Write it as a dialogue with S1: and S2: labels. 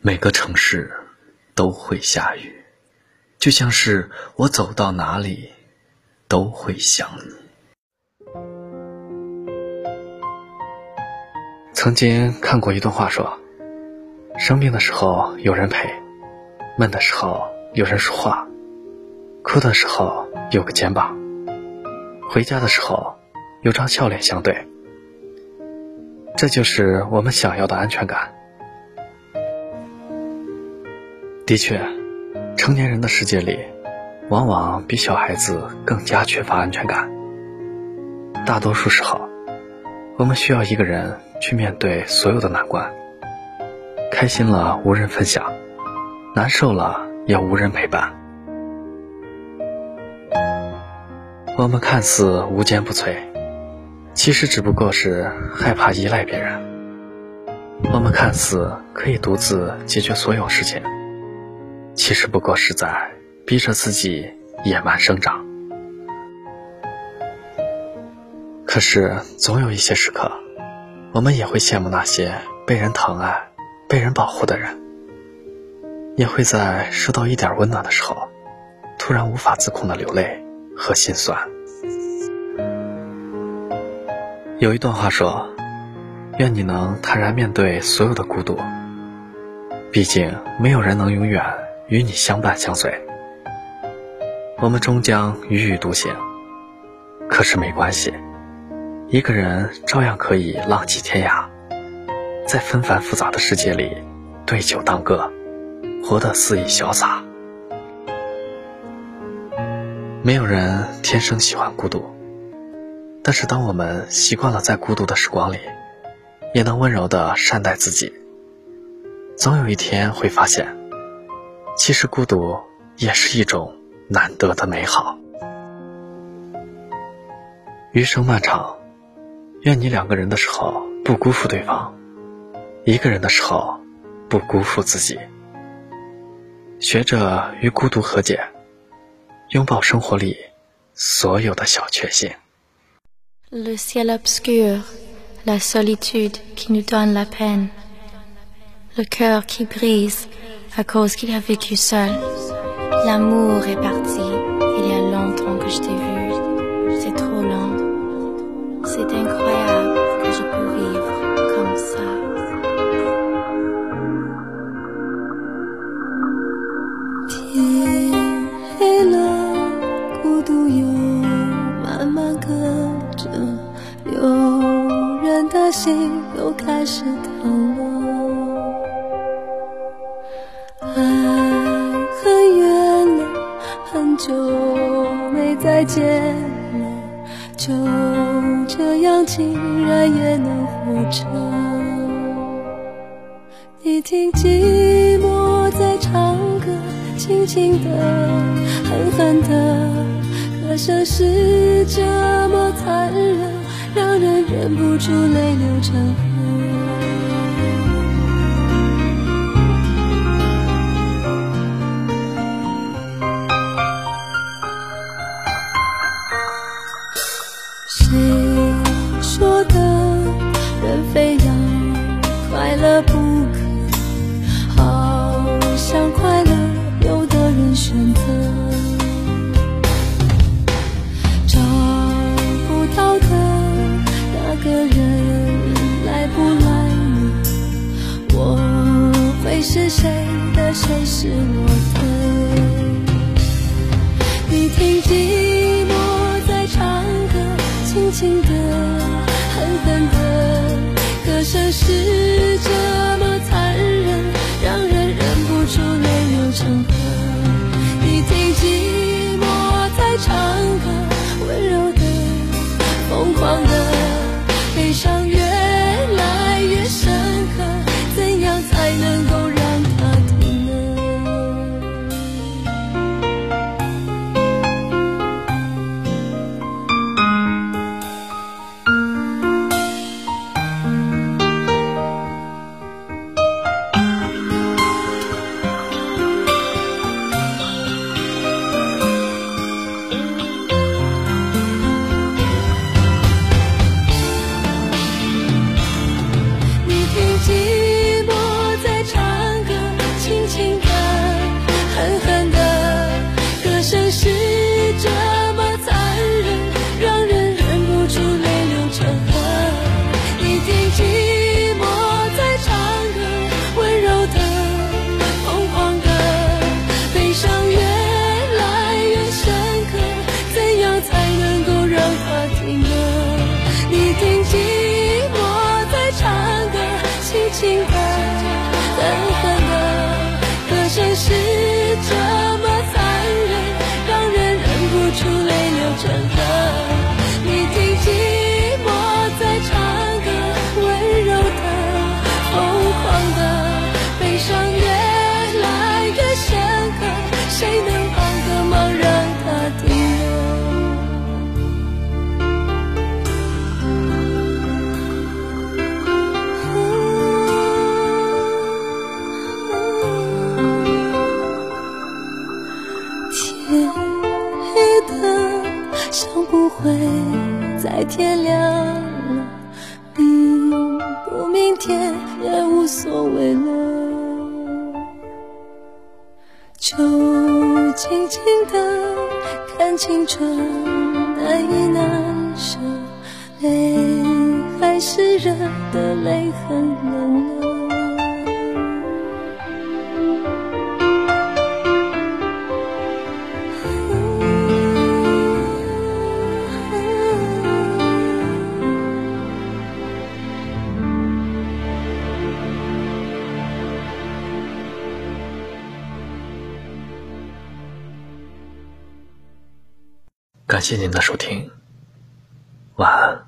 S1: 每个城市都会下雨，就像是我走到哪里都会想你。曾经看过一段话，说：生病的时候有人陪，闷的时候有人说话，哭的时候有个肩膀，回家的时候有张笑脸相对。这就是我们想要的安全感。的确，成年人的世界里，往往比小孩子更加缺乏安全感。大多数时候，我们需要一个人去面对所有的难关。开心了无人分享，难受了也无人陪伴。我们看似无坚不摧，其实只不过是害怕依赖别人。我们看似可以独自解决所有事情。其实不过是在逼着自己野蛮生长。可是总有一些时刻，我们也会羡慕那些被人疼爱、被人保护的人，也会在收到一点温暖的时候，突然无法自控的流泪和心酸。有一段话说：“愿你能坦然面对所有的孤独，毕竟没有人能永远。”与你相伴相随，我们终将踽踽独行。可是没关系，一个人照样可以浪迹天涯，在纷繁复杂的世界里对酒当歌，活得肆意潇洒。没有人天生喜欢孤独，但是当我们习惯了在孤独的时光里，也能温柔的善待自己，总有一天会发现。其实孤独也是一种难得的美好。余生漫长，愿你两个人的时候不辜负对方，一个人的时候不辜负自己。学着与孤独和解，拥抱生活里所有的小确幸。
S2: Le ciel obscur, la solitude qui nous donne la peine, le cœur qui brise. À cause qu'il a vécu seul. L'amour est parti, il y a longtemps que je t'ai vu, c'est trop long. C'est incroyable que je peux vivre comme ça.
S3: Pied 很就没再见了，就这样竟然也能活着。你听寂寞在唱歌，轻轻的，狠狠的，歌声是这么残忍，让人忍不住泪流成河。是我的？你听寂寞在唱歌，轻轻的，狠狠的，歌声是这情天黑的像不会再天亮了，明不明天也无所谓了，就静静的看青春难以难舍，泪还是热的，泪很冷
S1: 感谢您的收听，晚安。